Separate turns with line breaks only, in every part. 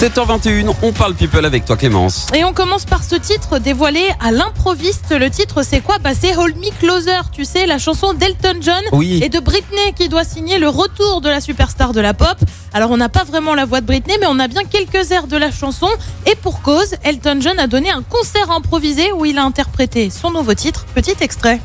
7h21, on parle people avec toi Clémence.
Et on commence par ce titre dévoilé à l'improviste. Le titre, c'est quoi? Bah, C'est Hold Me Closer, tu sais, la chanson d'Elton John
Oui.
et de Britney qui doit signer le retour de la superstar de la pop. Alors, on n'a pas vraiment la voix de Britney, mais on a bien quelques airs de la chanson. Et pour cause, Elton John a donné un concert improvisé où il a interprété son nouveau titre. Petit extrait.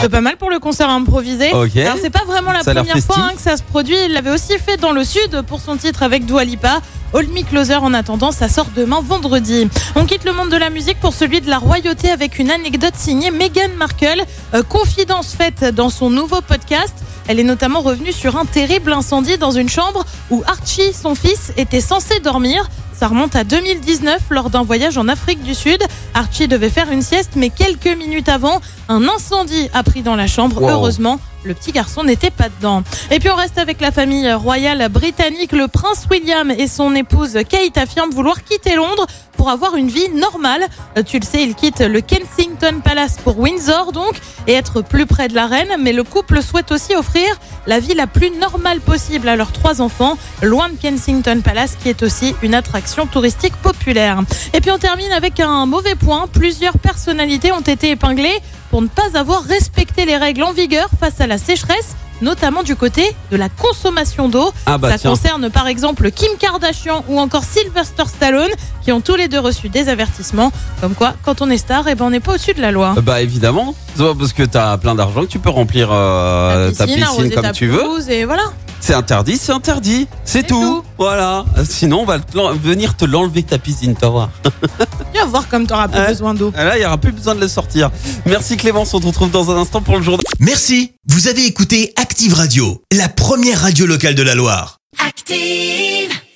Plutôt pas mal pour le concert improvisé.
Ok.
Alors c'est pas vraiment la
Ça
première fois hein, que ça se produit. Il l'avait aussi fait dans le sud pour son titre avec Dua Lipa. Hold Me Closer en attendant, ça sort demain vendredi. On quitte le monde de la musique pour celui de la royauté avec une anecdote signée Meghan Markle. Euh, confidence faite dans son nouveau podcast. Elle est notamment revenue sur un terrible incendie dans une chambre où Archie, son fils, était censé dormir. Ça remonte à 2019 lors d'un voyage en Afrique du Sud. Archie devait faire une sieste, mais quelques minutes avant, un incendie a pris dans la chambre.
Wow.
Heureusement, le petit garçon n'était pas dedans. Et puis on reste avec la famille royale britannique. Le prince William et son épouse Kate affirment vouloir quitter Londres pour avoir une vie normale. Euh, Tu le sais, ils quittent le Kensington Palace pour Windsor donc et être plus près de la reine. Mais le couple souhaite aussi offrir la vie la plus normale possible à leurs trois enfants, loin de Kensington Palace qui est aussi une attraction touristique populaire. Et puis on termine avec un mauvais point. Plusieurs personnalités ont été épinglées pour ne pas avoir respecté les règles en vigueur face à la sécheresse notamment du côté de la consommation d'eau.
Ah bah
Ça
tiens.
concerne par exemple Kim Kardashian ou encore Sylvester Stallone qui ont tous les deux reçu des avertissements comme quoi quand on est star et ben on n'est pas au-dessus de la loi.
Bah évidemment, parce que t'as plein d'argent que tu peux remplir euh, ta piscine comme
ta
tu veux.
et voilà.
C'est interdit, c'est interdit. C'est tout.
tout.
Voilà. Sinon, on va te venir te l'enlever ta piscine, tu vas voir.
Voir comme tu auras plus besoin d'eau.
Là, il y aura plus besoin de le sortir. Merci Clémence, on te retrouve dans un instant pour le journal.
Merci, vous avez écouté Active Radio, la première radio locale de la Loire.
Active.